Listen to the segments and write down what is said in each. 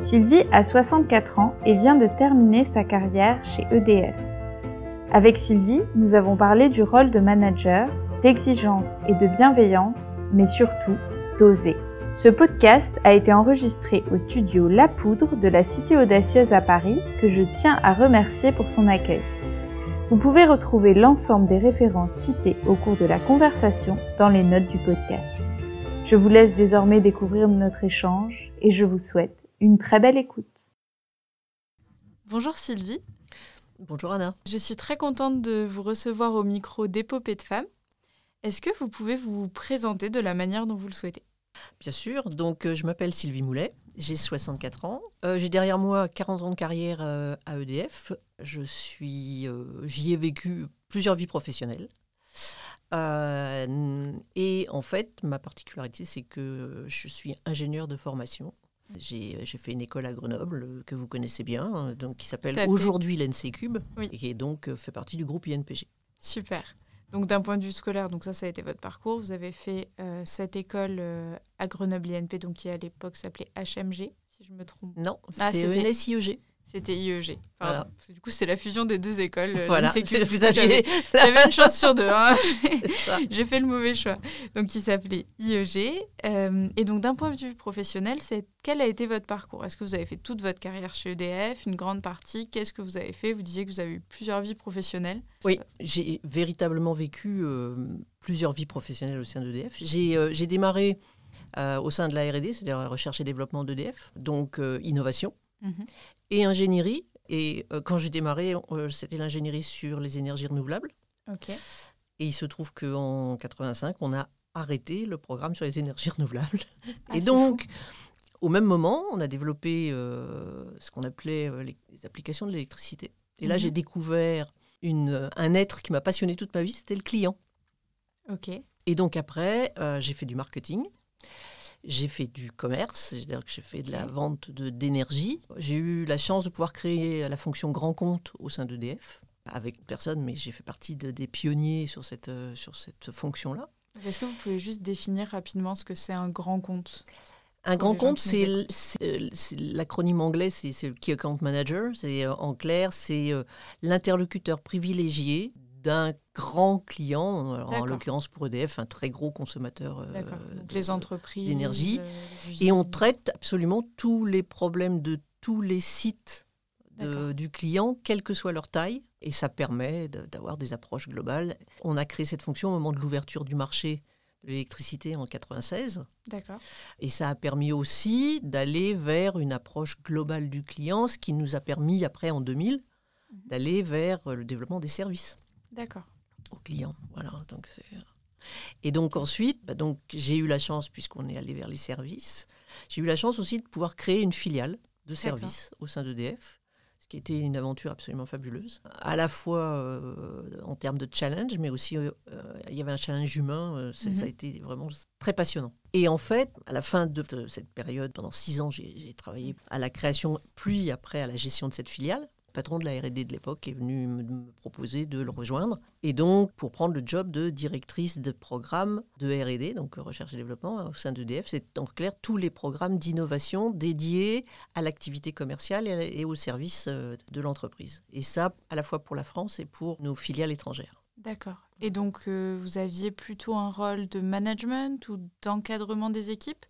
Sylvie a 64 ans et vient de terminer sa carrière chez EDF. Avec Sylvie, nous avons parlé du rôle de manager, d'exigence et de bienveillance, mais surtout d'oser. Ce podcast a été enregistré au studio La Poudre de la Cité Audacieuse à Paris, que je tiens à remercier pour son accueil. Vous pouvez retrouver l'ensemble des références citées au cours de la conversation dans les notes du podcast. Je vous laisse désormais découvrir notre échange et je vous souhaite une très belle écoute. Bonjour Sylvie. Bonjour Anna. Je suis très contente de vous recevoir au micro d'Épopée de femmes. Est-ce que vous pouvez vous présenter de la manière dont vous le souhaitez? Bien sûr, donc euh, je m'appelle Sylvie Moulet, j'ai 64 ans. Euh, j'ai derrière moi 40 ans de carrière euh, à EDF. Je suis, j'y ai vécu plusieurs vies professionnelles. et en fait, ma particularité, c'est que je suis ingénieur de formation. J'ai fait une école à Grenoble que vous connaissez bien, donc qui s'appelle aujourd'hui l'NC Cube, et qui donc fait partie du groupe INPG. Super. Donc d'un point de vue scolaire, donc ça, ça a été votre parcours. Vous avez fait euh, cette école euh, à Grenoble INP, donc qui à l'époque s'appelait HMG, si je me trompe. Non, ah, c'était ENS C'était IEG. Voilà. Du coup, c'était la fusion des deux écoles. Euh, voilà. J'avais une chance sur deux. Hein. J'ai fait le mauvais choix. Donc, qui s'appelait IEG. Euh, et donc, d'un point de vue professionnel, c'est quel a été votre parcours? Est-ce que vous avez fait toute votre carrière chez EDF, une grande partie? Qu'est-ce que vous avez fait? Vous disiez que vous avez eu plusieurs vies professionnelles. Oui, j'ai véritablement vécu euh, plusieurs vies professionnelles au sein d'EDF. J'ai démarré au sein de la R&D, c'est-à-dire la recherche et développement d'EDF, donc innovation. Mhm. Et ingénierie, et euh, quand j'ai démarré, euh, c'était l'ingénierie sur les énergies renouvelables. Et il se trouve qu'en 85, on a arrêté le programme sur les énergies renouvelables. Ah, et donc, au même moment, on a développé euh, ce qu'on appelait les, applications de l'électricité. Et là, mhm. j'ai découvert une, un être qui m'a passionné toute ma vie, c'était le client. Ok. Et donc après, j'ai fait du marketing. J'ai fait du commerce, c'est-à-dire que j'ai fait de la vente d'énergie. J'ai eu la chance de pouvoir créer la fonction grand compte au sein d'EDF, avec personne, mais j'ai fait partie des pionniers sur cette, euh, sur cette fonction-là. Est-ce que vous pouvez juste définir rapidement ce que c'est un grand compte? Un grand compte, c'est l'acronyme anglais, c'est le Key Account Manager. C'est euh, en clair, c'est euh, l'interlocuteur privilégié d'un grand client, en l'occurrence pour EDF, un très gros consommateur euh, les entreprises d'énergie. Euh, et on traite absolument tous les problèmes de tous les sites du client, quelle que soit leur taille. Et ça permet d'avoir des approches globales. On a créé cette fonction au moment de l'ouverture du marché de l'électricité en 96. D'accord. Et ça a permis aussi d'aller vers une approche globale du client, ce qui nous a permis après en 2000 mhm. d'aller vers le développement des services. D'accord. Aux clients. Voilà. Donc euh. et donc ensuite, bah, donc j'ai eu la chance, puisqu'on est allé vers les services, j'ai eu la chance aussi de pouvoir créer une filiale de services au sein d'EDF, ce qui était une aventure absolument fabuleuse, à la fois euh, en termes de challenge, mais aussi euh, il y avait un challenge humain, ça a mhm. été vraiment très passionnant. Et en fait, à la fin de cette période, pendant six ans, j'ai travaillé à la création, puis après à la gestion de cette filiale patron de la R&D de l'époque est venu me proposer de le rejoindre. Et donc, pour prendre le job de directrice de programme de R&D, donc recherche et développement au sein d'EDF, c'est en clair tous les programmes d'innovation dédiés à l'activité commerciale et, au service euh, de l'entreprise. Et ça, à la fois pour la France et pour nos filiales étrangères. D'accord. Et donc, euh, vous aviez plutôt un rôle de management ou d'encadrement des équipes?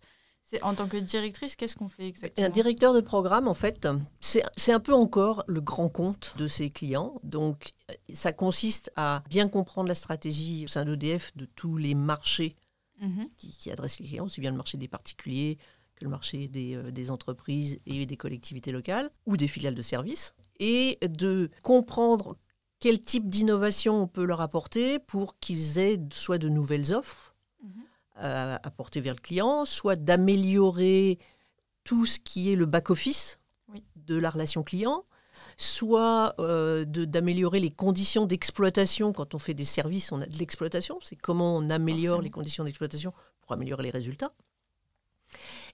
En tant que directrice, qu'est-ce qu'on fait exactement? Un directeur de programme, en fait, c'est un peu encore le grand compte de ses clients. Donc, ça consiste à bien comprendre la stratégie au sein d'EDF de tous les marchés mhm. qui, adressent les clients, aussi bien le marché des particuliers que le marché des, euh, des entreprises et des collectivités locales ou des filiales de services, et de comprendre quel type d'innovation on peut leur apporter pour qu'ils aient soit de nouvelles offres, à apporter vers le client, soit d'améliorer tout ce qui est le back-office de la relation client, soit euh, d'améliorer les conditions d'exploitation. Quand on fait des services, on a de l'exploitation. C'est comment on améliore Forcément. les conditions d'exploitation pour améliorer les résultats.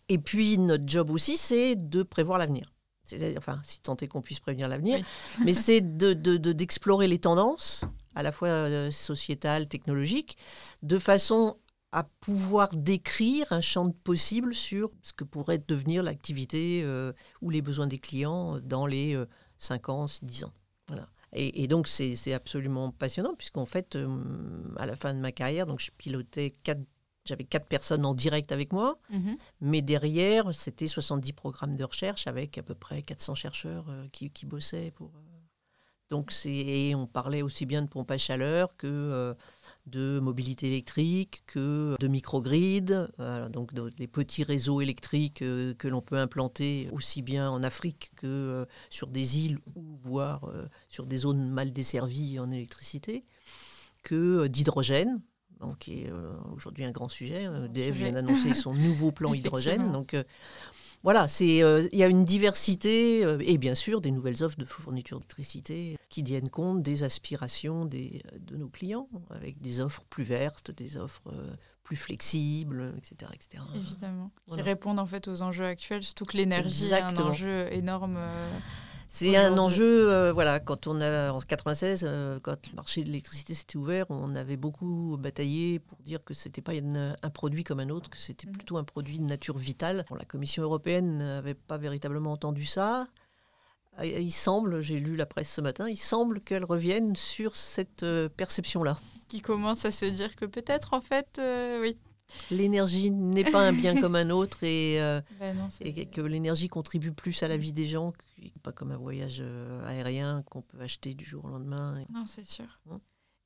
Et puis, notre job aussi, c'est de prévoir l'avenir. C'est-à-dire, Enfin, si tant est qu'on puisse prévenir l'avenir, mais c'est de- de- de- d'explorer les tendances, à la fois euh, sociétales, technologiques, de façon à pouvoir décrire un champ de possible sur ce que pourrait devenir l'activité euh, ou les besoins des clients dans les euh, 5 ans, 10 ans. Voilà. Et, et donc, c'est absolument passionnant, puisqu'en fait, euh, à la fin de ma carrière, donc je pilotais quatre. J'avais quatre personnes en direct avec moi, Mhm. mais derrière, c'était 70 programmes de recherche avec à peu près 400 chercheurs euh, qui, qui bossaient pour. Donc, et on parlait aussi bien de pompe à chaleur que de mobilité électrique, que de microgrid, voilà, donc de- les petits réseaux électriques euh, que l'on peut implanter aussi bien en Afrique que euh, sur des îles ou voire euh, sur des zones mal desservies en électricité, que euh, d'hydrogène. Donc, qui est euh, aujourd'hui un grand sujet. Euh, EDF vient d'annoncer son nouveau plan hydrogène. Donc, euh, voilà, c'est euh, il y a une diversité euh, et bien sûr des nouvelles offres de fourniture d'électricité qui tiennent compte des aspirations des, euh, de nos clients avec des offres plus vertes, des offres euh, plus flexibles, etc. etc. Évidemment. Qui répondent en fait aux enjeux actuels, surtout que l'énergie est un enjeu énorme. C'est un enjeu, euh, voilà, quand on a en 96, euh, quand le marché de l'électricité s'était ouvert, on avait beaucoup bataillé pour dire que c'était pas une- un produit comme un autre, que c'était Mhm. plutôt un produit de nature vitale. Bon, la Commission européenne n'avait pas véritablement entendu ça. Il semble, j'ai lu la presse ce matin, il semble qu'elle revienne sur cette euh, perception-là. qui commencent à se dire que peut-être en fait, euh, oui. L'énergie n'est pas un bien comme un autre et, euh, Ben non, et que l'énergie contribue plus à la vie des gens, pas comme un voyage euh, aérien qu'on peut acheter du jour au lendemain. Non, c'est sûr.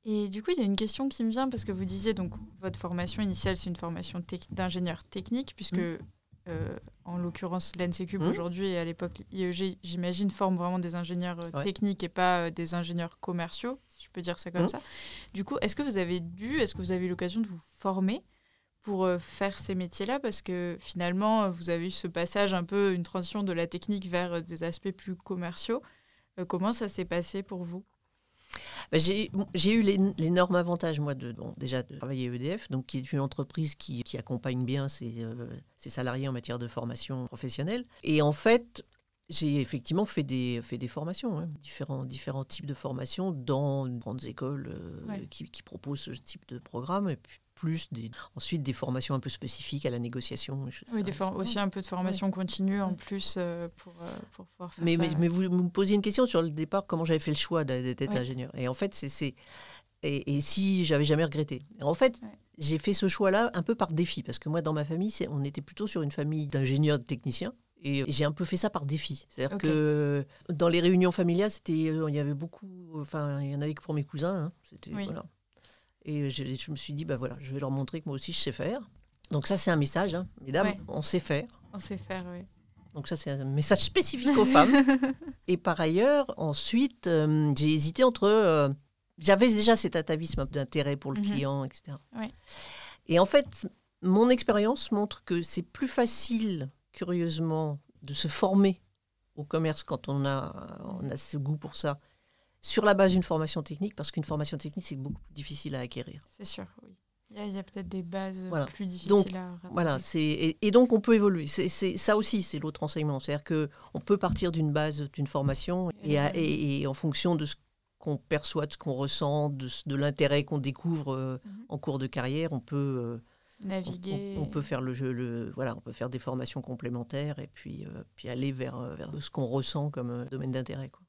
Et du coup, il y a une question qui me vient parce que vous disiez donc votre formation initiale, c'est une formation d'ingénieur technique, puisque Mm. euh, en l'occurrence l'NCCube Mm. aujourd'hui et à l'époque IEG, j'imagine, forme vraiment des ingénieurs euh, Ouais. techniques et pas des ingénieurs commerciaux, si je peux dire ça comme Mm. ça. Du coup, est-ce que vous avez dû, est-ce que vous avez eu l'occasion de vous former pour euh, faire ces métiers-là Parce que finalement, euh, vous avez eu ce passage un peu, une transition de la technique vers euh, des aspects plus commerciaux. Comment ça s'est passé pour vous? Bah, J'ai eu l'é- l'énorme avantage, moi, de, bon, déjà de travailler EDF, donc, qui est une entreprise qui, accompagne bien ses, ses salariés en matière de formation professionnelle. Et en fait, j'ai effectivement fait des, fait des formations, hein, différents, différents types de formations dans de grandes écoles euh, Ouais. qui, qui proposent ce type de programme, et puis plus des, ensuite des formations un peu spécifiques à la négociation. Oui, des aussi un peu de formation continue en plus euh, pour, euh, pour pouvoir faire Mais, ça. mais, mais vous, vous me posiez une question sur le départ, comment j'avais fait le choix d'être Ouais. ingénieur. Et en fait, c'est-. Et, et si j'avais jamais regretté. En fait, Ouais. j'ai fait ce choix-là un peu par défi, parce que moi, dans ma famille, on était plutôt sur une famille d'ingénieurs, de techniciens. Et j'ai un peu fait ça par défi. C'est-à-dire que dans les réunions familiales, c'était, euh, il y avait beaucoup, enfin, il y en avait que pour mes cousins. hein. C'était Oui. voilà. Et je, je me suis dit, bah voilà, je vais leur montrer que moi aussi je sais faire. Donc ça, c'est un message, hein. mesdames, Ouais. on sait faire. On sait faire, oui. Donc ça, c'est un message spécifique aux femmes. Et par ailleurs, ensuite, euh, j'ai hésité entre... euh, J'avais déjà cet atavisme d'intérêt pour le Mhm. client, etc. Ouais. Et en fait, mon expérience montre que c'est plus facile, curieusement, de se former au commerce quand on a, on a ce goût pour ça, sur la base d'une formation technique, parce qu'une formation technique, c'est beaucoup plus difficile à acquérir. C'est sûr, oui. Il y a, peut-être des bases Voilà. plus difficiles Donc, à rattraper. Voilà, et, et donc on peut évoluer. C'est ça aussi, c'est l'autre enseignement. C'est-à-dire que on peut partir d'une base, d'une formation, et, à- et- et en fonction de ce qu'on perçoit, de ce qu'on ressent, de, l'intérêt qu'on découvre euh, Mhm. en cours de carrière, on peut euh, On peut faire le jeu, le voilà, on peut faire des formations complémentaires et puis euh, puis aller vers euh, vers ce qu'on ressent comme euh, domaine d'intérêt. quoi.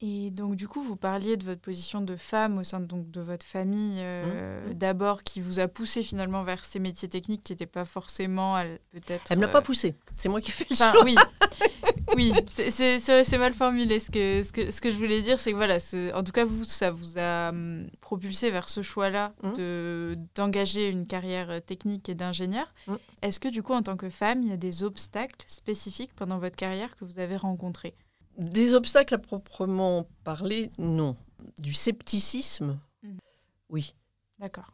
Et donc, du coup, vous parliez de votre position de femme au sein de, donc, de votre famille, euh, Mhm. d'abord, qui vous a poussé finalement vers ces métiers techniques qui n'étaient pas forcément, peut-être. Elle me l'a euh, pas poussé. C'est moi qui ai fait le Enfin, choix. oui, oui, c'est- mal formulé. Ce que, ce, que, ce que je voulais dire, c'est que voilà, ce- en tout cas, vous, ça vous a hum, propulsé vers ce choix-là Mhm. de d'engager une carrière euh, technique et d'ingénieur. Est-ce que du coup, en tant que femme, il y a des obstacles spécifiques pendant votre carrière que vous avez rencontrés? Des obstacles à proprement parler, non. Du scepticisme, Mhm. oui. D'accord.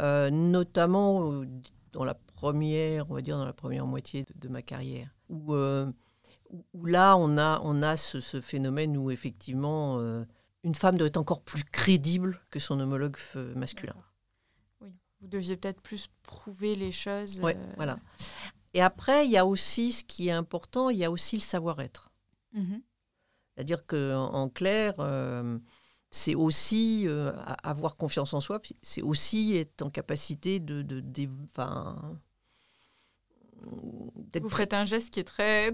Euh, notamment euh, dans la première, on va dire dans la première moitié de, de ma carrière, où euh, où, là, on a, on a ce, ce phénomène où effectivement, euh, une femme doit être encore plus crédible que son homologue masculin. Oui, vous deviez peut-être plus prouver les choses. Euh, voilà. Et après, il y a aussi ce qui est important, il y a aussi le savoir-être. Mhm. C'est-à-dire qu'en en clair, euh, c'est aussi euh, avoir confiance en soi, c'est aussi être en capacité de, de, Vous faites un geste qui est très,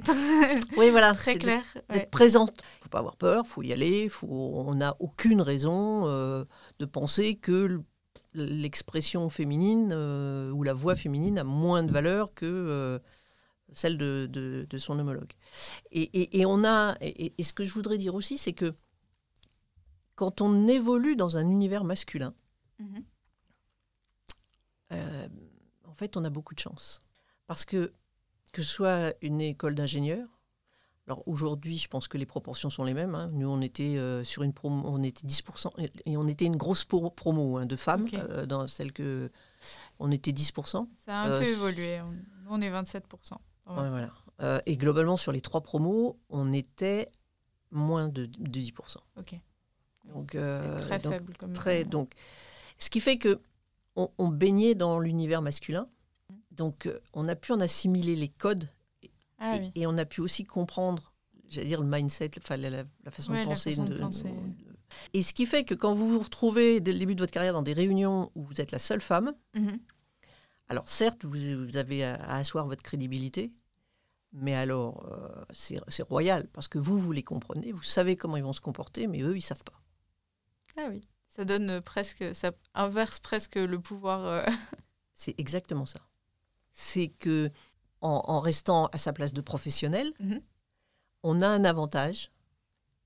Oui, voilà, très clair. d'être ouais. présente. faut pas avoir peur, faut y aller. Faut, on n'a aucune raison euh, de penser que l'expression féminine euh, ou la voix féminine a moins de valeur que celle de, de- de son homologue. Et, et- et on a. Et, et ce que je voudrais dire aussi, c'est que quand on évolue dans un univers masculin, Mhm. euh, en fait, on a beaucoup de chance. Parce que, que ce soit une école d'ingénieurs, alors aujourd'hui, je pense que les proportions sont les mêmes. hein. Nous, on était euh, sur une promo, on était 10%, et- on était une grosse pro- promo hein, de femmes, euh, dans celle que. On était 10%. Ça a un Euh, peu évolué. On est 27%. Ouais. Ouais, voilà. Euh, et globalement, sur les trois promos, on était moins de, de 10%. Ok. Donc, euh, très donc, faible comme. Très, donc, ce qui fait que on, on baignait dans l'univers masculin. Donc, euh, on a pu en assimiler les codes Ah et, oui. et on a pu aussi comprendre, j'allais dire, le mindset, enfin, la, la- la façon Ouais, de la penser. façon de de- penser. de- Et ce qui fait que quand vous vous retrouvez dès le début de votre carrière dans des réunions où vous êtes la seule femme, Mhm. Alors certes, vous, vous avez à, à asseoir votre crédibilité, mais alors euh, c'est royal parce que vous, vous les comprenez, vous savez comment ils vont se comporter, mais eux, ils savent pas. Ah oui. Ça donne euh, presque. Ça inverse presque le pouvoir. euh, C'est exactement ça. C'est que en, en restant à sa place de professionnel, Mhm. on a un avantage.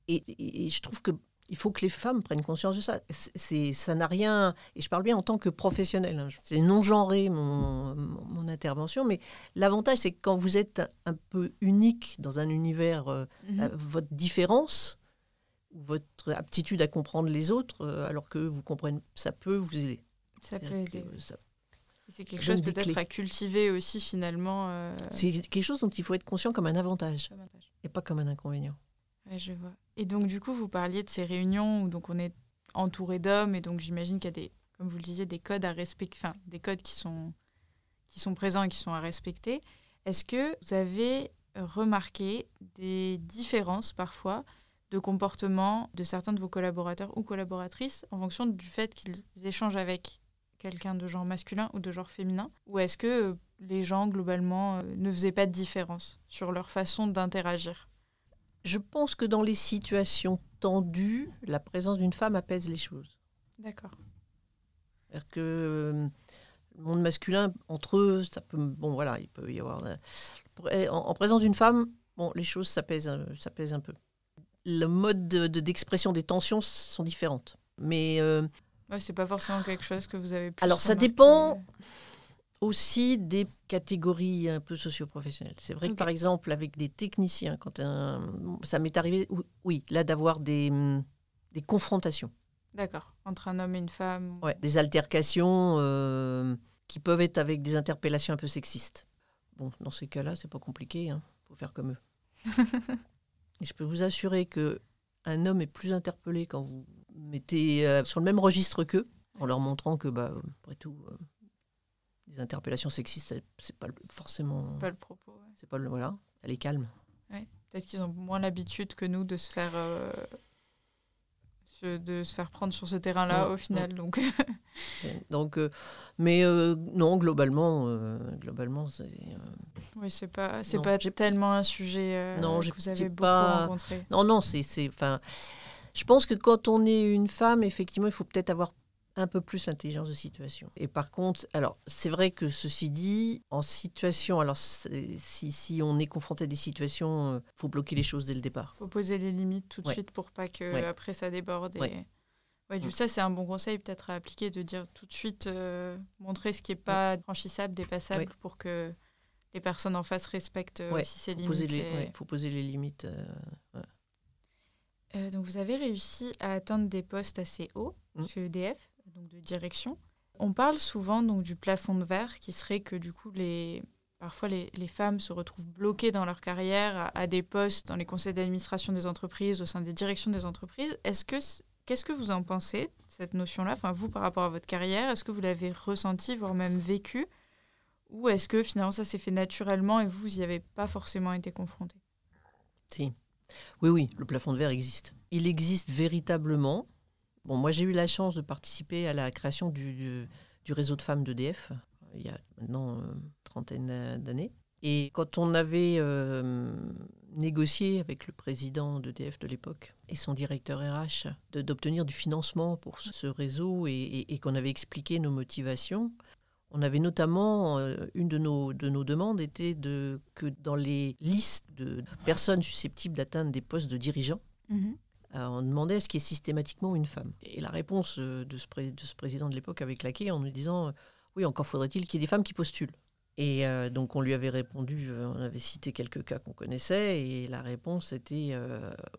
Et, et- et je trouve que il faut que les femmes prennent conscience de ça. C'est, ça n'a rien. Et je parle bien en tant que professionnel. hein. C'est non genré mon, mon, intervention, mais l'avantage c'est que quand vous êtes un, peu unique dans un univers, euh, mhm. euh, votre différence votre aptitude à comprendre les autres, euh, alors que vous comprenez, ça peut vous aider. Ça peut aider. que ça- C'est quelque chose peut-être à cultiver aussi finalement. euh, C'est quelque chose dont il faut être conscient comme un avantage et pas comme un inconvénient. Je vois. Et donc, du coup, vous parliez de ces réunions où donc on est entouré d'hommes et donc j'imagine qu'il y a des, comme vous le disiez, des codes à respecter, enfin, des codes qui sont, qui sont présents et qui sont à respecter. Est-ce que vous avez remarqué des différences parfois de comportement de certains de vos collaborateurs ou collaboratrices en fonction du fait qu'ils échangent avec quelqu'un de genre masculin ou de genre féminin? Ou est-ce que euh, les gens, globalement, euh, ne faisaient pas de différence sur leur façon d'interagir? Je pense que dans les situations tendues, la présence d'une femme apaise les choses. D'accord. C'est-à-dire que euh, le monde masculin, entre eux, ça peut, bon voilà, il peut y avoir. euh, En, en présence d'une femme, bon, les choses s'apaisent, euh, s'apaisent un peu. Le mode de- de- d'expression des tensions sont différentes. Mais euh, Ouais, c'est pas forcément quelque chose que vous avez pu. Alors, ça dépend. Aussi des catégories un peu socio-professionnelles. C'est vrai que par exemple avec des techniciens, quand un, ça m'est arrivé, ou- oui, là d'avoir des, des confrontations, D'accord. Entre un homme et une femme. ouais, des altercations euh, qui peuvent être avec des interpellations un peu sexistes. Bon, dans ces cas-là, c'est pas compliqué, il faut faire comme eux. Et je peux vous assurer que un homme est plus interpellé quand vous mettez euh, sur le même registre qu'eux, en leur montrant que, bah, après tout, euh, les interpellations sexistes, c'est- pas forcément. Pas le propos. ouais. C'est pas le. Voilà, elle est calme. Peut-être qu'ils ont moins l'habitude que nous de se faire. euh, se- de se faire prendre sur ce terrain-là Ouais, au final. Donc, Donc, euh, mais euh, non, globalement, globalement, c'est. oui, c'est pas, c'est pas tellement un sujet Non, que vous avez beaucoup pas- rencontré. Non, non, c'est, c'est, enfin, je pense que quand on est une femme, effectivement, il faut peut-être avoir un peu plus l'intelligence de situation. Et par contre, alors, c'est vrai que ceci dit, en situation, alors, si, si on est confronté à des situations, il faut bloquer les choses dès le départ. faut poser les limites tout de Ouais. suite pour pas que Ouais. après ça déborde. Et... Ouais. Ouais, du ça, c'est un bon conseil peut-être à appliquer de dire tout de suite, euh, montrer ce qui n'est pas franchissable, dépassable Ouais. pour que les personnes en face respectent euh, aussi ces faut limites. et- ouais, faut poser les limites. euh, Euh, donc vous avez réussi à atteindre des postes assez hauts Mm. chez EDF, donc de direction. On parle souvent donc du plafond de verre qui serait que du coup les, parfois les, les, femmes se retrouvent bloquées dans leur carrière à, des postes dans les conseils d'administration des entreprises, au sein des directions des entreprises. Est-ce que qu'est-ce que vous en pensez cette notion-là Enfin, vous par rapport à votre carrière, est-ce que vous l'avez ressenti, voire même vécu, ou est-ce que finalement ça s'est fait naturellement et vous n'y avez pas forcément été confronté? Si, oui, oui, le plafond de verre existe. Il existe véritablement. Bon, moi j'ai eu la chance de participer à la création du, réseau de femmes d'EDF il y a maintenant une trentaine d'années. Et quand on avait euh, négocié avec le président d'EDF de l'époque et son directeur RH d'obtenir du financement pour ce réseau et, qu'on avait expliqué nos motivations, on avait notamment, euh, une de nos, de nos demandes était de, que dans les listes de personnes susceptibles d'atteindre des postes de dirigeants, Mhm. Euh, on demandait est-ce qu'il ait systématiquement une femme. Et la réponse euh, de ce, pré- de ce président de l'époque avait claqué en nous disant euh, oui, encore faudrait-il qu'il y ait des femmes qui postulent. Et donc on lui avait répondu, on avait cité quelques cas qu'on connaissait, et la réponse était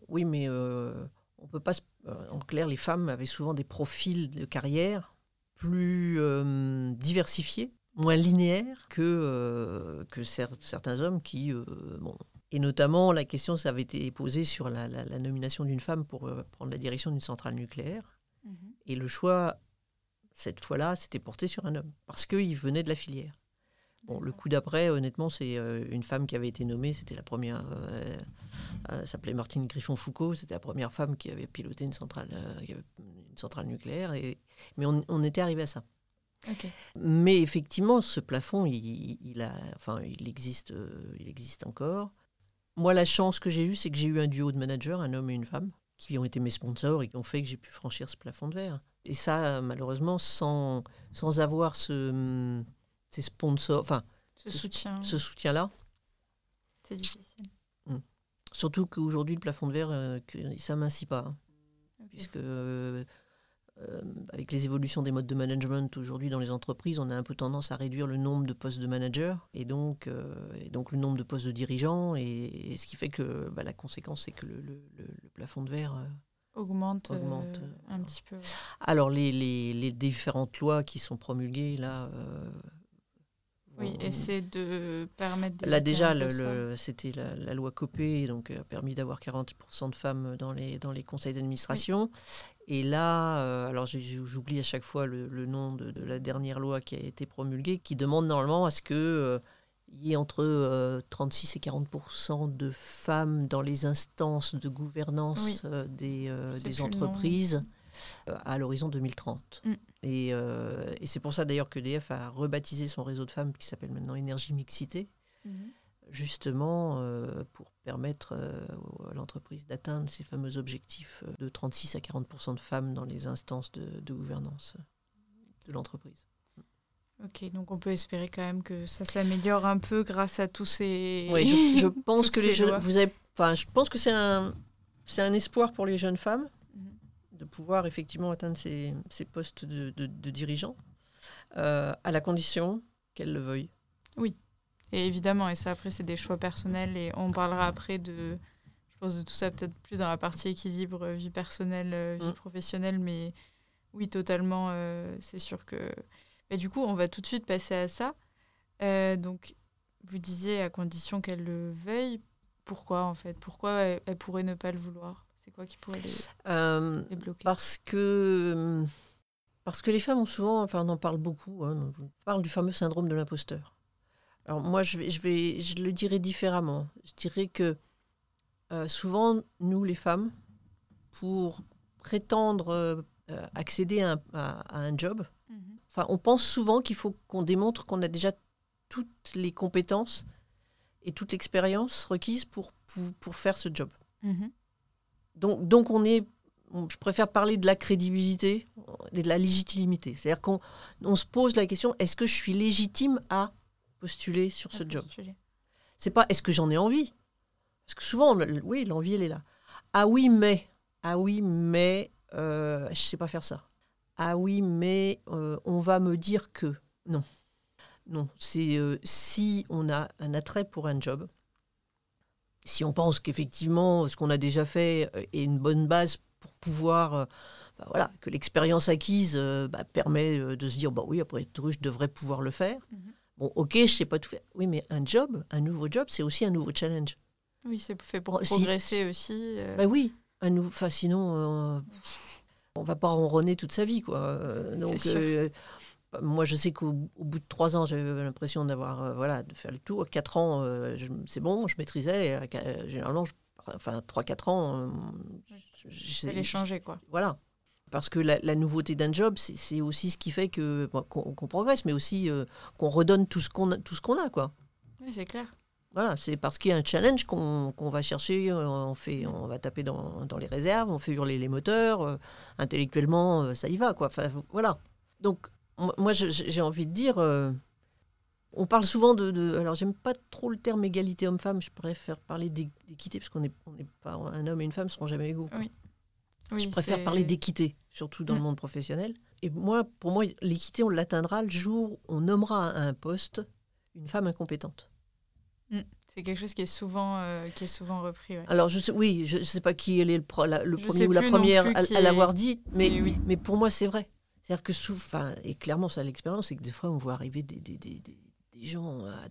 oui, mais on peut pas. en clair, les femmes avaient souvent des profils de carrière plus diversifiés, moins linéaires que, que cer- certains hommes qui. bon. Et notamment, la question, ça avait été posée sur la, la- la nomination d'une femme pour euh, prendre la direction d'une centrale nucléaire. Mhm. Et le choix, cette fois-là, s'était porté sur un homme, parce qu'il venait de la filière. Bon, le coup d'après, honnêtement, c'est euh, une femme qui avait été nommée, c'était la première, euh, elle s'appelait Martine Griffon-Foucault, c'était la première femme qui avait piloté une centrale, une centrale nucléaire, et, mais on, on était arrivé à ça. Mais effectivement, ce plafond, il, il a, enfin, il existe, il existe encore. Moi, la chance que j'ai eue, c'est que j'ai eu un duo de managers, un homme et une femme, qui ont été mes sponsors et qui ont fait que j'ai pu franchir ce plafond de verre. Et ça, malheureusement, sans, sans avoir ce, ces sponsors, enfin, Ce soutien, ce soutien-là, c'est difficile. surtout qu'aujourd'hui, le plafond de verre, euh, que- il s'amincit pas. hein. Puisque euh, euh, avec les évolutions des modes de management aujourd'hui dans les entreprises, on a un peu tendance à réduire le nombre de postes de managers et donc, euh, et donc le nombre de postes de dirigeants, et, et ce qui fait que bah, la conséquence, c'est que le, le- le- le plafond de verre... euh, Augmente, Augmente, un petit peu. Alors les, les, les différentes lois qui sont promulguées, là... Oui, et c'est de permettre Là déjà, le- le- c'était la, la loi Copé, donc a permis d'avoir 40% de femmes dans les, dans les conseils d'administration. Et là, euh, alors j'oublie à chaque fois le, le nom de, de la dernière loi qui a été promulguée, qui demande normalement à ce que euh, il y ait entre euh, 36 et 40% de femmes dans les instances de gouvernance Oui. euh, des, euh, entreprises euh, à l'horizon 2030. Mm. Et, euh, et c'est pour ça d'ailleurs que EDF a rebaptisé son réseau de femmes qui s'appelle maintenant Énergie Mixité Mhm. Justement euh, pour permettre euh, à l'entreprise d'atteindre ces fameux objectifs euh, de 36 à 40% de femmes dans les instances de, de gouvernance de l'entreprise. Ok, donc on peut espérer quand même que ça s'améliore un peu grâce à tous ces. Oui, je, je pense que les jeunes, vous avez, enfin, je pense que c'est un, c'est un espoir pour les jeunes femmes Mhm. de pouvoir effectivement atteindre ces, ces postes de, de, de dirigeants, euh, à la condition qu'elles le veuillent. Et évidemment, et ça après, c'est des choix personnels et on parlera après de. Je pense de tout ça peut-être plus dans la partie équilibre, euh, vie personnelle, euh, vie Mm. professionnelle, mais oui, totalement, euh, c'est sûr que. Mais du coup, on va tout de suite passer à ça. Euh, donc, vous disiez à condition qu'elle le veuille. Pourquoi en fait? Pourquoi elle, elle pourrait ne pas le vouloir? C'est quoi qui pourrait les, Euh, les bloquer? Parce que, parce que les femmes ont souvent, enfin on en parle beaucoup, hein, on parle du fameux syndrome de l'imposteur. Alors moi, je, vais, je, vais, je le dirais différemment. Je dirais que euh, souvent, nous les femmes, pour prétendre euh, euh, accéder à un, à- à un job, Mhm. enfin on pense souvent qu'il faut qu'on démontre qu'on a déjà toutes les compétences et toute l'expérience requise pour, pour, pour faire ce job. Mhm. Donc, donc on est, on- je préfère parler de la crédibilité et de la légitimité. C'est-à-dire qu'on on se pose la question est-ce que je suis légitime à postuler sur ce À job postuler. C'est pas est-ce que j'en ai envie? Parce que souvent, on- oui, l'envie, elle est là. Ah oui, mais. Ah oui, mais. Euh, je sais pas faire ça. Ah oui, mais euh, on va me dire que. Non. Non. C'est euh, si on a un attrait pour un job, si on pense qu'effectivement, ce qu'on a déjà fait euh, est une bonne base pour pouvoir. bah voilà, que l'expérience acquise bah, permet de se dire bah oui, après tout, je devrais pouvoir le faire. Mhm. Bon, ok, je sais pas tout faire. Oui, mais un job, un nouveau job, c'est aussi un nouveau challenge. Oui, c'est fait pour si- progresser aussi. euh. Bah oui, un nou- enfin, sinon, euh, on va pas ronronner toute sa vie, quoi. Donc, sûr. euh, moi, je sais qu'au au bout de trois ans, j'avais l'impression d'avoir, euh, voilà, de faire le tour. Quatre ans, euh, c'est bon, je maîtrisais. Généralement, je- enfin, trois, quatre ans, euh, Fallait changer, quoi. Voilà. Parce que la, la nouveauté d'un job, c'est aussi ce qui fait que bon, qu'on progresse, mais aussi euh, qu'on redonne tout ce qu'on a, tout ce qu'on a, quoi. Oui, c'est clair. Voilà, c'est parce qu'il y a un challenge qu'on qu'on va chercher, euh, on, fait, on va taper dans, dans les réserves, on fait hurler les moteurs, euh, intellectuellement, euh, ça y va, quoi. Enfin, voilà. Donc, moi, j'ai envie de dire, euh, on parle souvent de, de- alors j'aime pas trop le terme égalité homme-femme, je préfère parler d'é- d'équité, parce qu'on n'est on n'est pas, un homme et une femme ne seront jamais égaux. Oui, je préfère parler d'équité, surtout dans le Mm. monde professionnel. Et moi, pour moi, l'équité, on l'atteindra le jour où on nommera à un poste une femme incompétente. C'est quelque chose qui est souvent, euh, qui est souvent repris. ouais. Alors, je sais, oui, je ne sais pas qui est le, pro- la- le Je premier ou la première à, l'avoir dit, mais, Mais oui. mais pour moi, c'est vrai. C'est-à-dire que, sous, et clairement, ça a l'expérience, c'est que des fois, on voit arriver des, des, des, des- gens à-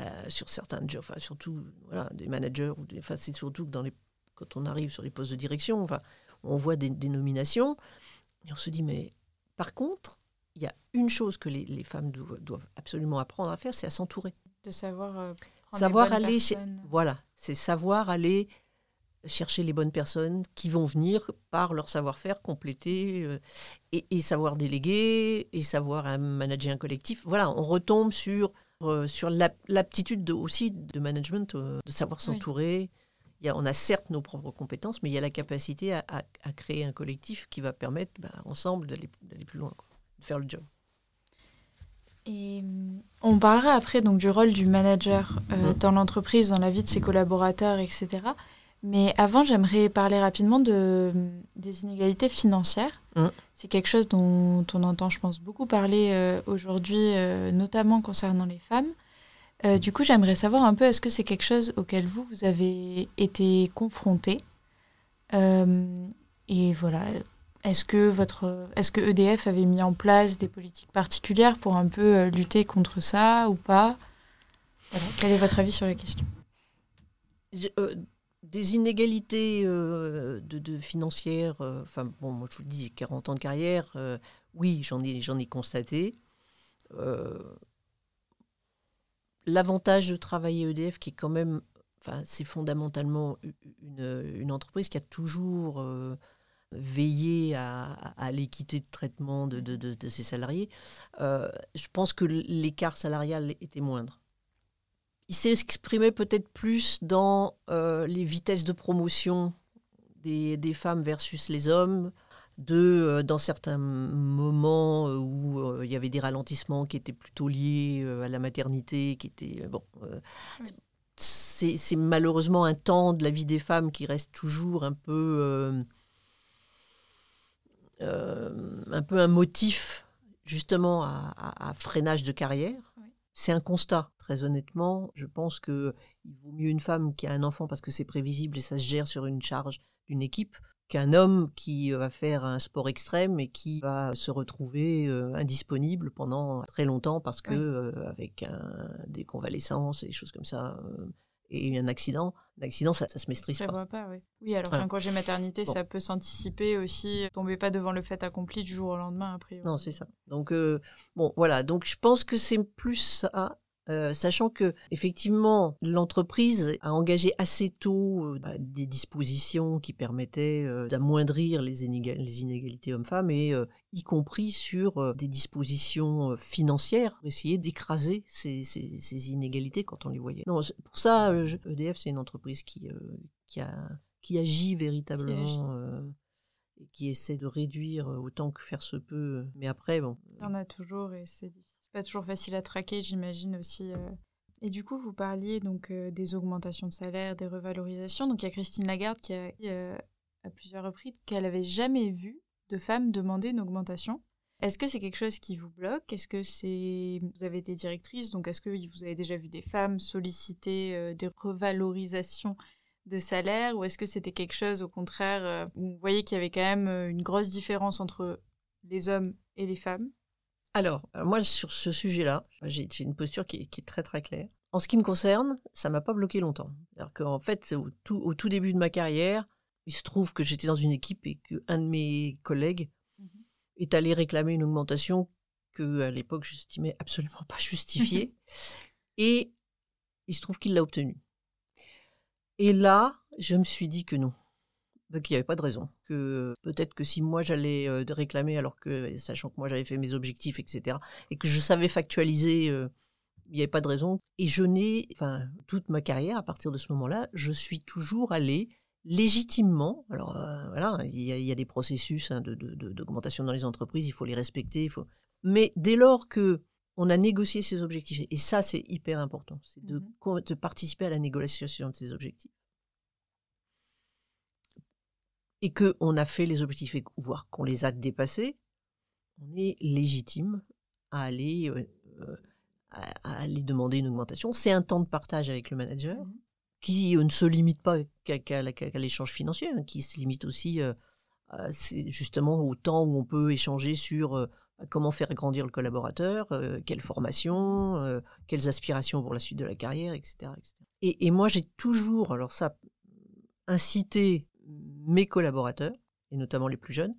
à- sur certains jobs, surtout voilà, des managers, ou c'est surtout que dans les, quand on arrive sur les postes de direction, enfin, on voit des, des nominations, et on se dit, mais par contre, il y a une chose que les, les femmes doivent, doivent absolument apprendre à faire, c'est à s'entourer. De savoir euh, Savoir aller chez-. Voilà, c'est savoir aller chercher les bonnes personnes qui vont venir par leur savoir-faire compléter euh, et, et savoir déléguer et savoir euh, manager un collectif. Voilà, on retombe sur, euh, sur l'ap- l'aptitude de- aussi de management, de savoir Oui. S'entourer. Il y a, on a certes nos propres compétences, mais il y a la capacité à, à- à créer un collectif qui va permettre bah, ensemble d'aller plus loin, quoi, de faire le job. Et hum, on parlera après donc du rôle du manager euh, Mhm. dans l'entreprise, dans la vie de ses collaborateurs, etc. Mais avant, j'aimerais parler rapidement de, hum, des inégalités financières. Mhm. C'est quelque chose dont on entend, je pense, beaucoup parler euh, aujourd'hui, euh, notamment concernant les femmes. Euh, du coup, j'aimerais savoir un peu, est-ce que c'est quelque chose auquel vous, vous avez été confronté Euh, Et voilà, est-ce que, votre, est-ce que EDF avait mis en place des politiques particulières pour un peu euh, lutter contre ça ou pas? Quel est votre avis sur la question? Des inégalités de, financières, enfin bon, moi je vous le dis, j'ai 40 ans de carrière, oui, j'en ai, j'en ai constaté. L'avantage de travailler EDF, qui est quand même, enfin, c'est fondamentalement une, une entreprise qui a toujours euh, veillé à, l'équité de traitement de, de- de- de ses salariés. Euh, je pense que l'écart salarial était moindre il s'est exprimé peut-être plus dans euh, les vitesses de promotion des, des femmes versus les hommes, de, euh, dans certains moments euh, où euh, il y avait des ralentissements qui étaient plutôt liés à la maternité, qui étaient... bon, Oui. c'est, malheureusement un temps de la vie des femmes qui reste toujours un peu... euh, un peu un motif justement à, à- à freinage de carrière. Oui. C'est un constat, très honnêtement. Je pense que il vaut mieux une femme qui a un enfant parce que c'est prévisible et ça se gère sur une charge d'une équipe qu'un homme qui euh, va faire un sport extrême et qui va se retrouver euh, indisponible pendant très longtemps parce que Oui. euh, avec un- des convalescences et des choses comme ça euh, et un accident, un accident ça, ça se maîtrise Je pas. vois pas, oui. Oui, alors qu'un congé maternité, Bon. ça peut s'anticiper aussi. Tombez pas devant le fait accompli du jour au lendemain, après. Non, c'est ça. Donc, bon, voilà. Donc, je pense que c'est plus ça. Euh, sachant que effectivement l'entreprise a engagé assez tôt euh, bah, des dispositions qui permettaient euh, d'amoindrir les, inéga- les inégalités hommes-femmes et y compris sur des dispositions financières pour essayer d'écraser ces, ces- ces inégalités quand on les voyait. Non, pour ça, je- EDF c'est une entreprise qui qui a qui agit véritablement. agit. euh, et qui essaie de réduire autant que faire se peut. Mais après, bon, Il y en a toujours et c'est difficile. Pas toujours facile à traquer, j'imagine aussi. euh. Et du coup, vous parliez donc euh, des augmentations de salaire, des revalorisations. Donc il y a Christine Lagarde qui a dit euh, à plusieurs reprises qu'elle avait jamais vu de femmes demander une augmentation. Est-ce que c'est quelque chose qui vous bloque? Est-ce que c'est vous avez été directrice, donc est-ce que vous avez déjà vu des femmes solliciter des revalorisations de salaire? Ou est-ce que c'était quelque chose au contraire où vous voyez qu'il y avait quand même une grosse différence entre les hommes et les femmes? Alors, euh, moi, sur ce sujet-là, j'ai une posture qui est, qui est très très claire. En ce qui me concerne, ça m'a pas bloqué longtemps. Alors qu'en fait, au tout, au tout début de ma carrière, il se trouve que j'étais dans une équipe et qu'un de mes collègues est allé réclamer une augmentation que à l'époque j'estimais absolument pas justifiée. et il se trouve qu'il l'a obtenue. Et là, je me suis dit que non. Donc il n'y avait pas de raison. Que peut-être que si moi j'allais euh, réclamer alors que sachant que moi j'avais fait mes objectifs, etc. et que je savais factualiser, euh, il n'y avait pas de raison. Et je n'ai, enfin toute ma carrière à partir de ce moment-là, je suis toujours allé légitimement. Alors euh, voilà, il y, a, il y a des processus hein, de, de- de- d'augmentation dans les entreprises, il faut les respecter. Il faut. Mais dès lors que on a négocié ces objectifs, et ça c'est hyper important, c'est de, co- de participer à la négociation de ces objectifs. Et que on a fait les objectifs, voire qu'on les a dépassés, on est légitime à aller, euh, euh, à, à aller demander une augmentation. C'est un temps de partage avec le manager Mhm. qui euh, ne se limite pas qu'à l'échange financier, hein, qui se limite aussi euh, à- justement au temps où on peut échanger sur euh, comment faire grandir le collaborateur, quelle formation, quelles aspirations pour la suite de la carrière, etc. etc. Et, et moi, j'ai toujours, alors ça, incité mes collaborateurs, et notamment les plus jeunes,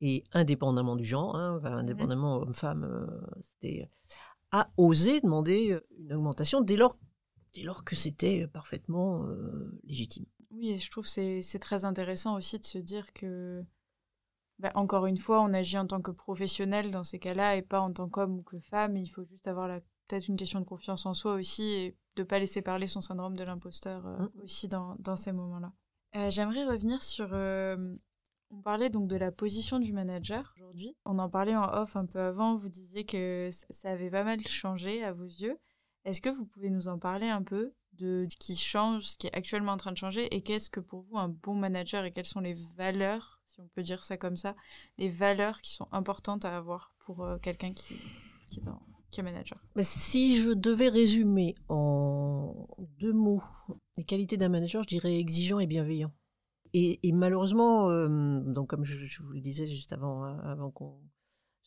et indépendamment du genre, hein, enfin, indépendamment homme-femme, euh, c'était à oser demander euh, une augmentation dès lors, dès lors que c'était parfaitement euh, légitime. Oui, et je trouve que c'est très intéressant aussi de se dire que, bah, encore une fois, on agit en tant que professionnel dans ces cas-là et pas en tant qu'homme ou que femme. Il faut juste avoir peut-être une question de confiance en soi aussi et de pas laisser parler son syndrome de l'imposteur euh, Mm. aussi dans, dans ces moments-là. Euh, J'aimerais revenir sur... euh, on parlait donc de la position du manager aujourd'hui. On en parlait en off un peu avant. Vous disiez que ça avait pas mal changé à vos yeux. Est-ce que vous pouvez nous en parler un peu de ce qui change, ce qui est actuellement en train de changer et qu'est-ce que pour vous un bon manager et quelles sont les valeurs, si on peut dire ça comme ça, les valeurs qui sont importantes à avoir pour euh, quelqu'un qui, est en- manager Mais si je devais résumer en deux mots les qualités d'un manager, je dirais exigeant et bienveillant. Et, malheureusement, euh, donc comme je, vous le disais juste avant, euh, avant qu'on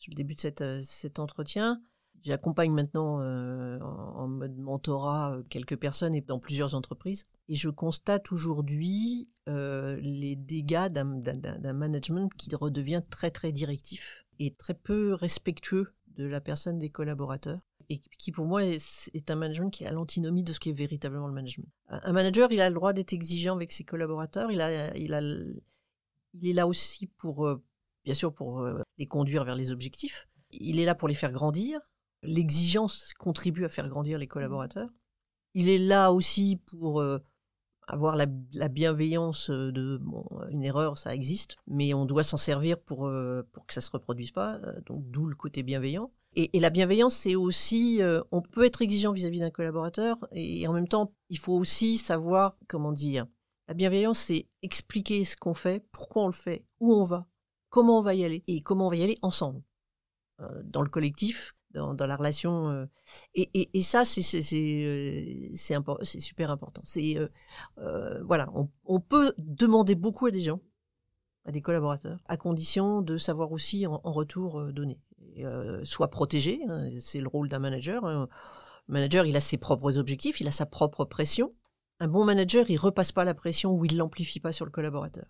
le début de euh, cet entretien, j'accompagne maintenant en, mode mentorat quelques personnes et dans plusieurs entreprises. Et je constate aujourd'hui les dégâts d'un- d'un management qui redevient très très directif et très peu respectueux de la personne des collaborateurs et qui pour moi est, un management qui est à l'antinomie de ce qui est véritablement le management. Un manager, il a le droit d'être exigeant avec ses collaborateurs, il, a, il, a, il est là aussi pour, euh, bien sûr, pour euh, les conduire vers les objectifs, il est là pour les faire grandir, l'exigence contribue à faire grandir les collaborateurs, il est là aussi pour euh, avoir la, la bienveillance de bon, une erreur, ça existe, mais on doit s'en servir pour, euh, pour que ça se reproduise pas, euh, donc d'où le côté bienveillant. Et, la bienveillance, c'est aussi, euh, on peut être exigeant vis-à-vis d'un collaborateur, et en même temps, il faut aussi savoir, comment dire, la bienveillance, c'est expliquer ce qu'on fait, pourquoi on le fait, où on va, comment on va y aller, et comment on va y aller ensemble, Euh, dans le collectif, dans, dans la relation. euh, et, et, et ça, c'est c'est super important. C'est euh, voilà, on, on peut demander beaucoup à des gens, à des collaborateurs, à condition de savoir aussi en, en retour donner. Et, soit protégé, hein, c'est le rôle d'un manager. hein. Manager, il a ses propres objectifs, il a sa propre pression. Un bon manager, il repasse pas la pression ou il l'amplifie pas sur le collaborateur.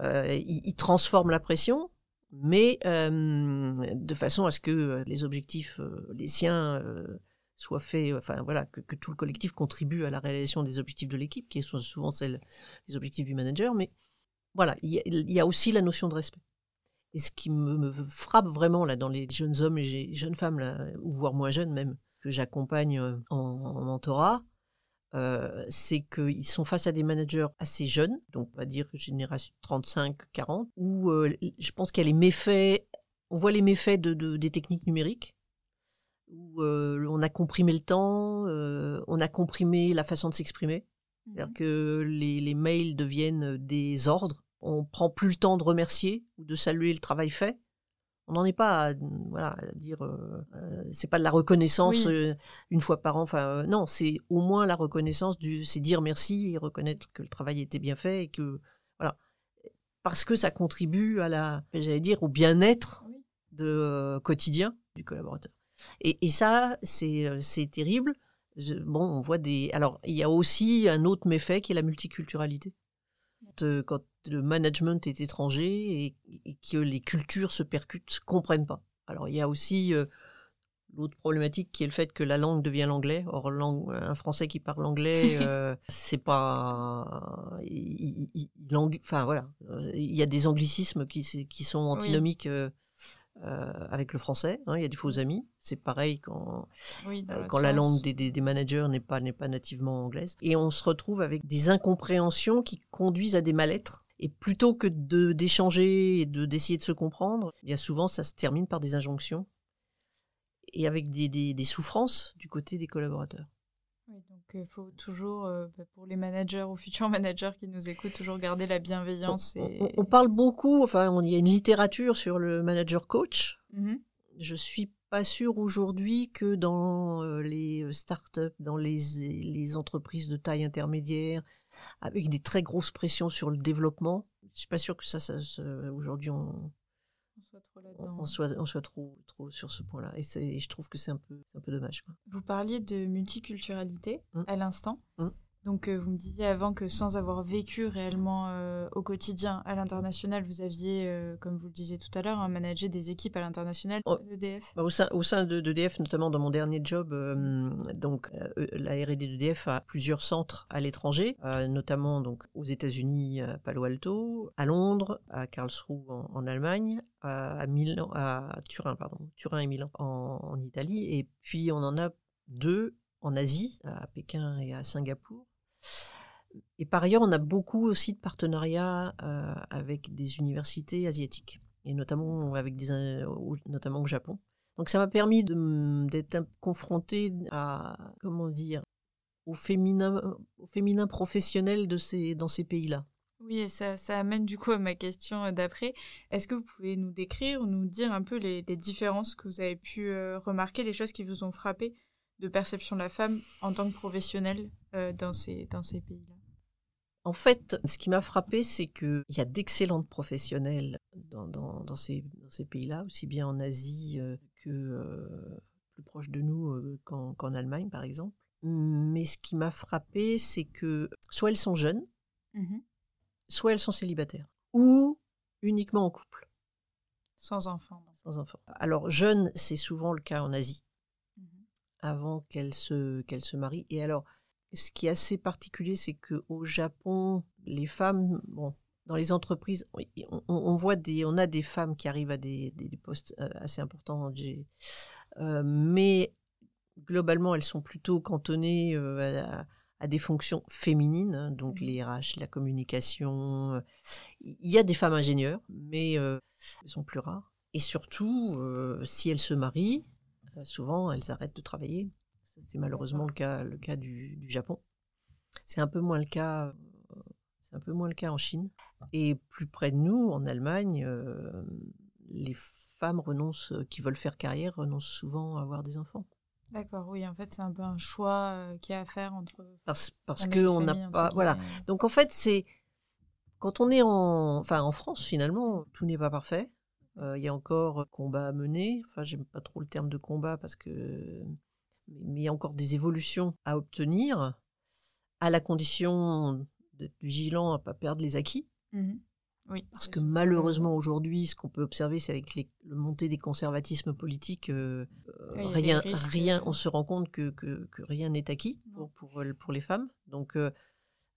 Euh, il, il transforme la pression, mais euh, de façon à ce que euh, les objectifs, euh, les siens, soient faits, enfin voilà, que, tout le collectif contribue à la réalisation des objectifs de l'équipe, qui sont souvent celles, les objectifs du manager, mais voilà, il y, a, aussi la notion de respect. Et ce qui me, frappe vraiment là dans les jeunes hommes et les jeunes femmes, ou voire moins jeunes même, que j'accompagne en mentorat, euh, c'est qu'ils sont face à des managers assez jeunes, donc on va dire génération 35-40, où euh, je pense qu'il y a les méfaits, on voit les méfaits de, de- des techniques numériques, où euh, on a comprimé le temps, on a comprimé la façon de s'exprimer, c'est-à-dire que les, les mails deviennent des ordres, on prend plus le temps de remercier ou de saluer le travail fait. On n'en est pas à, voilà, à dire, euh, euh, c'est pas de la reconnaissance Oui. euh, une fois par an. Enfin, euh, non, c'est au moins la reconnaissance du, c'est dire merci et reconnaître que le travail était bien fait et que, voilà, parce que ça contribue à la, j'allais dire, au bien-être de euh, quotidien du collaborateur. Et, et ça, c'est c'est terrible. Je- bon, on voit des. Alors, il y a aussi un autre méfait qui est la multiculturalité. Quand le management est étranger et, et que les cultures se percutent, se comprennent pas. Alors, il y a aussi euh, l'autre problématique qui est le fait que la langue devient l'anglais. Or, un Français qui parle anglais, euh, c'est pas. il- il- il- il ang- Enfin, voilà. Il y a des anglicismes qui, sont antinomiques. euh, euh, avec le français, hein, il y a des faux amis. C'est pareil quand Oui, euh, la langue des, des- des managers n'est pas, n'est pas nativement anglaise. Et on se retrouve avec des incompréhensions qui conduisent à des mal-être. Et plutôt que de, d'échanger et de, d'essayer de se comprendre, il y a souvent, ça se termine par des injonctions et avec des, des, des souffrances du côté des collaborateurs. Oui, donc il faut toujours, euh, bah, pour les managers ou futurs managers qui nous écoutent, toujours garder la bienveillance. On, Et... on- on parle beaucoup, enfin, on- il y a une littérature sur le manager coach. Mhm. Je suis pas sûre aujourd'hui que dans euh, les startups, dans les, les entreprises de taille intermédiaire, avec des très grosses pressions sur le développement, je suis pas sûre que ça, ça aujourd'hui on, On soit trop là-dedans. on soit, on soit trop, trop sur ce point-là. Et, je trouve que c'est un peu, un peu dommage. quoi. Vous parliez de multiculturalité Mm. à l'instant. Mm. Donc, euh, vous me disiez avant que sans avoir vécu réellement euh, au quotidien à l'international, vous aviez, euh, comme vous le disiez tout à l'heure, hein, managé des équipes à l'international Oh. d'EDF. Bah, au sein, au sein de d'EDF, notamment dans mon dernier job, euh, donc euh, la R&D d'EDF a plusieurs centres à l'étranger, notamment donc aux États-Unis, à Palo Alto, à Londres, à Karlsruhe en, en Allemagne, à, à Milan, à Turin, pardon, Turin et Milan en, en Italie, et puis on en a deux en Asie, à Pékin et à Singapour. Et par ailleurs, on a beaucoup aussi de partenariats euh, avec des universités asiatiques, et notamment avec euh, notamment au Japon. Donc ça m'a permis d'être confrontée à comment dire au féminin, professionnel de ces dans ces pays-là. Oui, et ça, amène du coup à ma question d'après. Est-ce que vous pouvez nous décrire ou nous dire un peu les, les différences que vous avez pu euh, remarquer, les choses qui vous ont frappé? De perception de la femme en tant que professionnelle euh, dans ces, dans ces pays-là En fait, ce qui m'a frappé, c'est qu'il y a d'excellentes professionnelles dans, dans, dans ces, dans ces pays-là, aussi bien en Asie euh, que euh, plus proche de nous qu'en Allemagne, par exemple. Mais ce qui m'a frappé, c'est que soit elles sont jeunes, Mhm. soit elles sont célibataires, ou uniquement en couple, Sans enfant. donc. sans enfants. Alors, jeunes, c'est souvent le cas en Asie. Avant qu'elle se, qu'elle se marie. Et alors, ce qui est assez particulier, c'est que au Japon, les femmes, bon, dans les entreprises, on, voit des, on a des femmes qui arrivent à des, des- des postes euh, assez importants, euh, mais globalement, elles sont plutôt cantonnées euh, à, à des fonctions féminines, hein, donc Mhm. les RH, la communication. Il y a des femmes ingénieurs, mais euh, elles sont plus rares. Et surtout, si elles se marient, souvent elles arrêtent de travailler. C'est malheureusement le cas, le cas du, du Japon. C'est un peu moins le cas. euh, C'est un peu moins le cas en Chine. Et plus près de nous, en Allemagne, euh, les femmes renoncent, euh, qui veulent faire carrière, renoncent souvent à avoir des enfants. D'accord, oui, en fait, c'est un peu un choix euh, qu'il y a à faire entre. Parce, parce fonder que une on n'a pas, voilà. Donc en fait, c'est quand on est en, enfin en France finalement, tout n'est pas parfait. Euh, Il y a encore combat à mener. Enfin, j'aime pas trop le terme de combat parce que, mais il y a encore des évolutions à obtenir, à la condition d'être vigilant à pas perdre les acquis. Mhm. Oui. Parce que malheureusement aujourd'hui, ce qu'on peut observer, c'est avec les, le montée des conservatismes politiques, euh, euh, rien, rien, euh. on se rend compte que, que, que rien n'est acquis pour, pour, pour les femmes. Donc euh,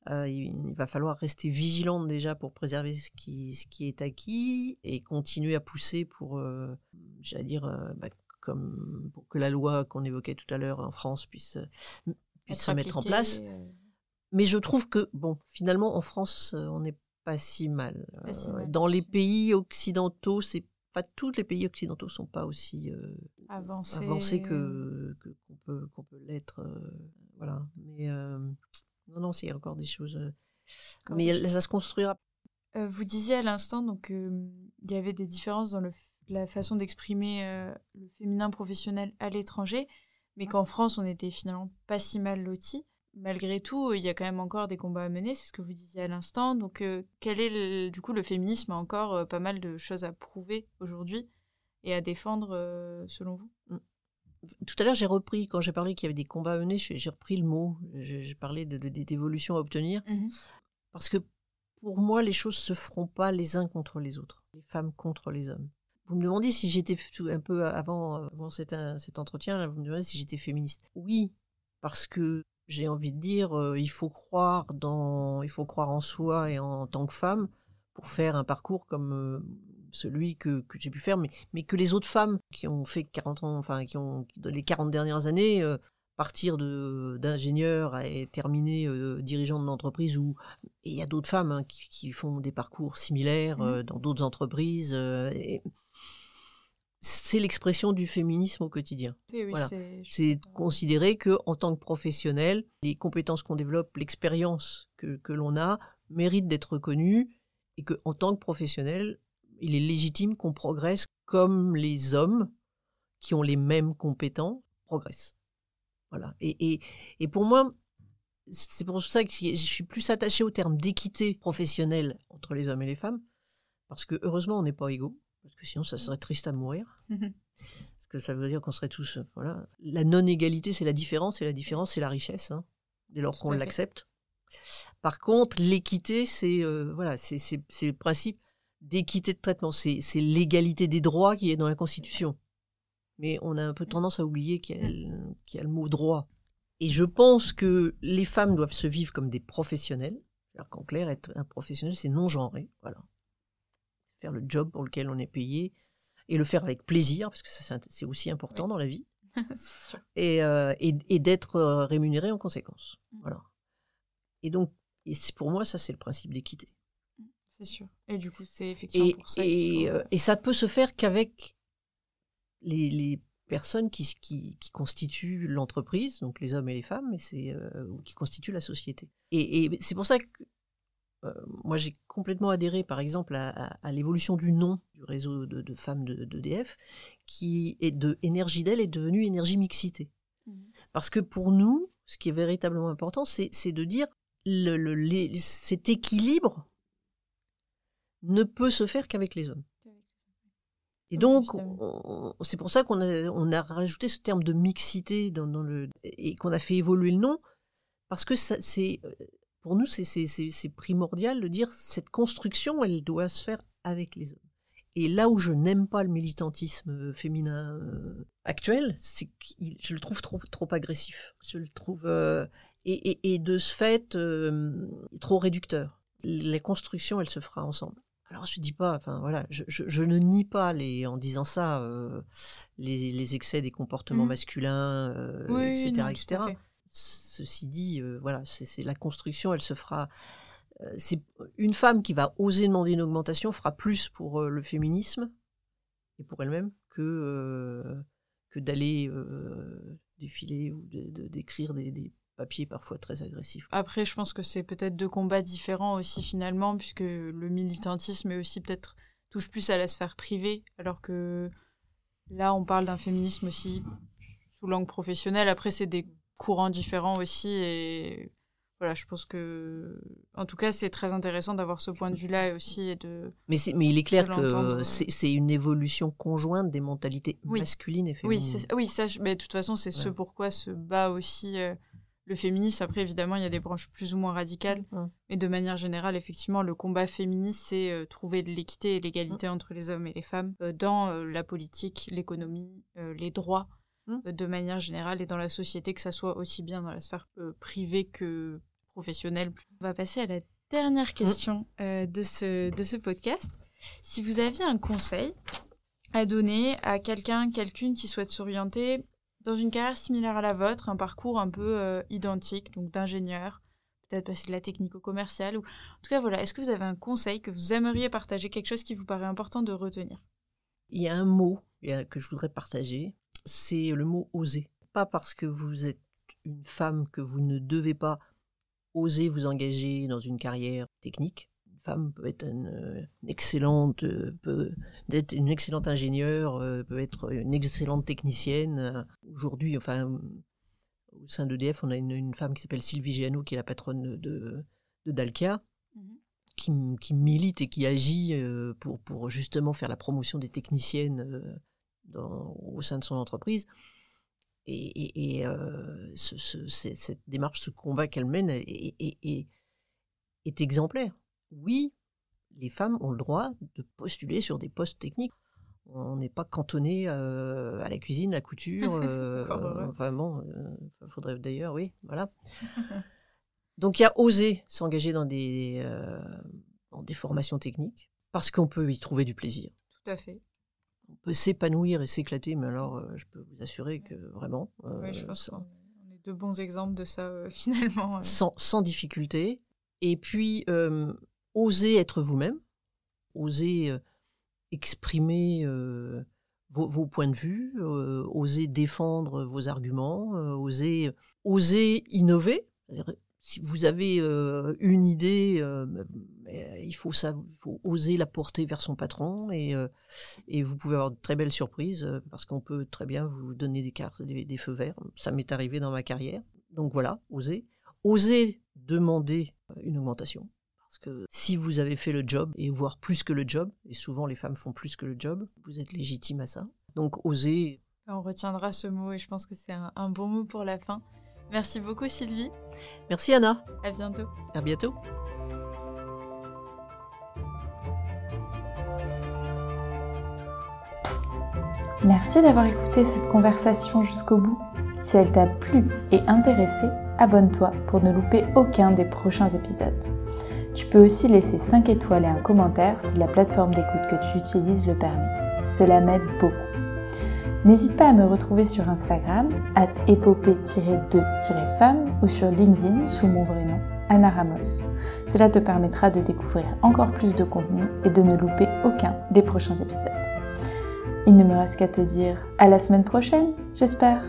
euh, il, va falloir rester vigilant déjà pour préserver ce qui, ce qui est acquis et continuer à pousser pour, euh, j'allais dire, euh, bah, comme pour que la loi qu'on évoquait tout à l'heure en France puisse, puisse se mettre en place. Mais je trouve que, bon, finalement, en France, on n'est pas si mal. Pas si mal, Dans les pays occidentaux, c'est pas tous les pays occidentaux sont pas aussi euh, avancé. avancés que qu'on peut qu'on peut l'être. euh, voilà. Mais euh, non, non, c'est encore des choses. euh, mais ça se construira. Euh, vous disiez à l'instant donc euh, il y avait des différences dans le la façon d'exprimer euh, le féminin professionnel à l'étranger, mais qu'en France on était finalement pas si mal loti. Malgré tout, il y a quand même encore des combats à mener, c'est ce que vous disiez à l'instant. Donc, quel est le- du coup le féminisme a encore pas mal de choses à prouver aujourd'hui. et à défendre selon vous? Tout à l'heure, j'ai repris, quand j'ai parlé qu'il y avait des combats à mener, j'ai repris le mot. J'ai parlé de- de- d'évolution à obtenir. Parce que pour moi, les choses se feront pas les uns contre les autres, les femmes contre les hommes. Vous me demandez si j'étais un peu avant, avant cet, cet entretien, vous me demandez si j'étais féministe. Oui, parce que j'ai envie de dire, euh, il faut croire dans, il faut croire en soi et en, tant que femme pour faire un parcours comme euh, celui que, que j'ai pu faire, mais, mais que les autres femmes qui ont fait 40 ans, enfin qui ont dans les 40 dernières années, euh, partir de d'ingénieur et terminer euh, dirigeante d'entreprise ou et il y a d'autres femmes hein, qui, qui font des parcours similaires Mhm. euh, dans d'autres entreprises. euh, c'est l'expression du féminisme au quotidien. Oui, Voilà. c'est- de considérer que en tant que professionnel, les compétences qu'on développe, l'expérience que, que l'on a, méritent d'être reconnues et que en tant que professionnel, il est légitime qu'on progresse comme les hommes qui ont les mêmes compétences progressent. Voilà. Et, et, et pour moi, c'est pour ça que je suis plus attachée au terme d'équité professionnelle entre les hommes et les femmes, parce que heureusement on n'est pas égaux, parce que sinon ça serait triste à mourir. Mhm. Parce que ça veut dire qu'on serait tous. Voilà. La non-égalité, c'est la différence, et la différence, c'est la richesse, hein, dès lors qu'on l'accepte. Par contre, l'équité, c'est euh, voilà, c'est le principe d'équité de traitement. C'est c'est l'égalité des droits qui est dans la Constitution. Mais on a un peu tendance à oublier qu'il y, a le- qu'il y a le mot droit. Et je pense que les femmes doivent se vivre comme des professionnels. Alors qu'en clair, être un professionnel, c'est non genré. Voilà. Faire le job pour lequel on est payé et le faire avec plaisir, parce que ça, c'est aussi important dans la vie, et, euh, et, et d'être euh, rémunéré en conséquence. Mm. Voilà. Et donc, et c'est- pour moi, ça, c'est le principe d'équité. C'est sûr. Et du coup, c'est effectivement Et, pour ça et, faut- euh, et ça peut se faire qu'avec les, les personnes qui, qui, qui constituent l'entreprise, donc les hommes et les femmes, et c'est, euh, ou qui constituent la société. Et, et c'est pour ça que euh, moi j'ai complètement adhéré par exemple à, à- à l'évolution du nom du réseau de, de femmes de- d'EDF, qui est de Énergie d'elle est devenu Énergie Mixité. Mhm. Parce que pour nous, ce qui est véritablement important, c'est c'est de dire le, le- les- cet équilibre ne peut se faire qu'avec les hommes. Et Oui, donc, c'est pour ça qu'on a, on a rajouté ce terme de mixité dans, dans le, et qu'on a fait évoluer le nom, parce que c'est, pour nous, c'est, primordial de dire cette construction, elle doit se faire avec les hommes. Et là où je n'aime pas le militantisme féminin euh, actuel, c'est que je le trouve trop, trop agressif. Je le trouve euh, et, et, et de ce fait euh, trop réducteur. La construction, elle se fera ensemble. Alors je dis pas, enfin voilà, je, je, je ne nie pas les, en disant ça euh, les, les excès des comportements Mhm. masculins, euh, Oui, etc., non, à etc. Ceci dit, euh, voilà, c'est la construction, elle se fera. euh, c'est une femme qui va oser demander une augmentation fera plus pour euh, le féminisme et pour elle-même que euh, que d'aller euh, défiler ou de- de- d'écrire des, des papiers parfois très agressifs. Après, je pense que c'est peut-être deux combats différents aussi finalement, puisque le militantisme est aussi peut-être touche plus à la sphère privée, alors que là, on parle d'un féminisme aussi sous langue professionnelle. Après, c'est des courants différents aussi, et voilà, je pense que, en tout cas, c'est très intéressant d'avoir ce point de vue-là aussi et de. Mais, mais il est clair que c'est une évolution conjointe des mentalités Oui. masculines et féminines. oui, ça, mais de toute façon, c'est ce Ouais. pourquoi se bat aussi euh, le féminisme. Après, évidemment, il y a des branches plus ou moins radicales. Mais de manière générale, effectivement, le combat féministe, c'est euh, trouver de l'équité et l'égalité entre les hommes et les femmes euh, dans euh, la politique, l'économie, les droits, Mm. euh, de manière générale, et dans la société, que ça soit aussi bien dans la sphère privée que professionnelle. On va passer à la dernière question euh, de, ce, de ce podcast. Si vous aviez un conseil à donner à quelqu'un, quelqu'une qui souhaite s'orienter dans une carrière similaire à la vôtre, un parcours un peu euh, identique, donc d'ingénieur, peut-être passer de la technique au commercial, ou en tout cas voilà, est-ce que vous avez un conseil que vous aimeriez partager, quelque chose qui vous paraît important de retenir? Il y a un mot que je voudrais partager, c'est le mot oser. Pas parce que vous êtes une femme que vous ne devez pas oser vous engager dans une carrière technique. Une femme peut être une, une excellente, euh, peut être une excellente ingénieure, euh, peut être une excellente technicienne. Aujourd'hui, enfin, au sein d'EDF, on a une, une femme qui s'appelle Sylvie Giano, qui est la patronne de, de, Dalkia, Mhm. qui, qui milite et qui agit euh, pour, pour justement faire la promotion des techniciennes dans, au sein de son entreprise. Et, et, euh, ce, ce, cette démarche, ce combat qu'elle mène est, est, est, exemplaire. Oui, les femmes ont le droit de postuler sur des postes techniques. On n'est pas cantonné euh, à la cuisine, la couture. Euh, enfin bon, il faudrait d'ailleurs, oui, voilà. Donc il y a osé s'engager dans des, dans des formations techniques parce qu'on peut y trouver du plaisir. Tout à fait on peut s'épanouir et s'éclater, mais alors euh, je peux vous assurer que vraiment. oui, je euh, pense qu'on est de bons exemples de ça euh, finalement. Sans, sans, difficulté. Et puis, oser être vous-même, oser exprimer vos, vos, points de vue, oser défendre vos arguments, oser, oser innover si vous avez euh, une idée, euh, il, faut oser la porter vers son patron et, euh, vous pouvez avoir de très belles surprises parce qu'on peut très bien vous donner des cartes, des, feux verts. Ça m'est arrivé dans ma carrière. Donc voilà, oser. Oser demander une augmentation. Parce que si vous avez fait le job, et voire plus que le job, et souvent les femmes font plus que le job, vous êtes légitime à ça. Donc oser. On retiendra ce mot et je pense que c'est un bon mot pour la fin. Merci beaucoup Sylvie. Merci Anna. À bientôt. À bientôt. Merci d'avoir écouté cette conversation jusqu'au bout. Si elle t'a plu et intéressé, abonne-toi pour ne louper aucun des prochains épisodes. Tu peux aussi laisser 5 étoiles et un commentaire si la plateforme d'écoute que tu utilises le permet. Cela m'aide beaucoup. N'hésite pas à me retrouver sur Instagram, at épopée-2-femme ou sur LinkedIn sous mon vrai nom, Anna Ramos. Cela te permettra de découvrir encore plus de contenu et de ne louper aucun des prochains épisodes. Il ne me reste qu'à te dire à la semaine prochaine, j'espère.